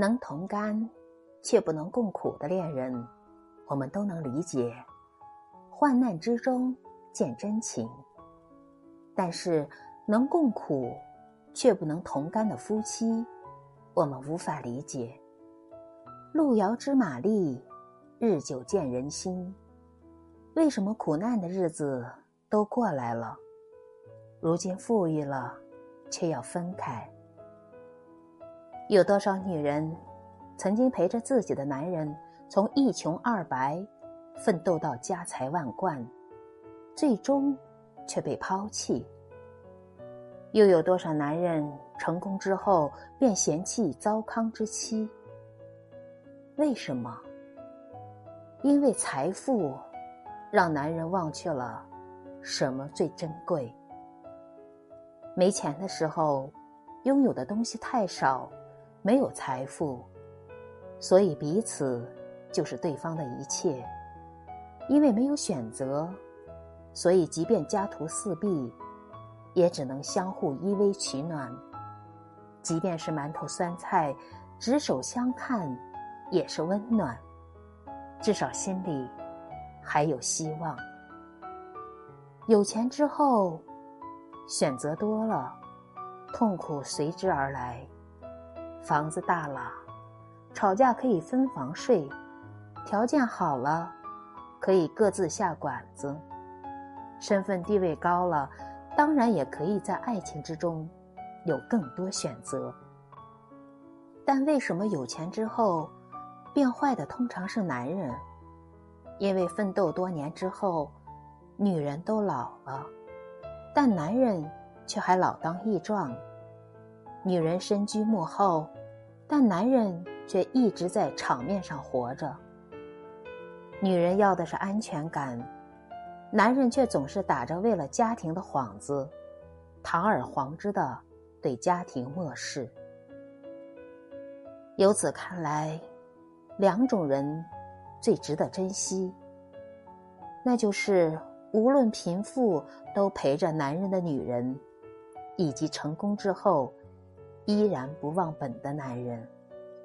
能同甘却不能共苦的恋人，我们都能理解。患难之中见真情。但是能共苦却不能同甘的夫妻，我们无法理解。路遥知马力，日久见人心。为什么苦难的日子都过来了，如今富裕了，却要分开？有多少女人曾经陪着自己的男人从一穷二白奋斗到家财万贯，最终却被抛弃？又有多少男人成功之后便嫌弃糟糠之妻？为什么？因为财富让男人忘却了什么最珍贵。没钱的时候，拥有的东西太少。没有财富，所以彼此就是对方的一切。因为没有选择，所以即便家徒四壁，也只能相互依偎取暖。即便是馒头酸菜，执手相看也是温暖。至少心里还有希望。有钱之后，选择多了，痛苦随之而来。房子大了，吵架可以分房睡；条件好了，可以各自下馆子；身份地位高了，当然也可以在爱情之中有更多选择。但为什么有钱之后变坏的通常是男人？因为奋斗多年之后，女人都老了，但男人却还老当益壮。女人身居幕后，但男人却一直在场面上活着。女人要的是安全感，男人却总是打着为了家庭的幌子，堂而皇之的对家庭漠视。由此看来，两种人最值得珍惜，那就是无论贫富都陪着男人的女人，以及成功之后。依然不忘本的男人。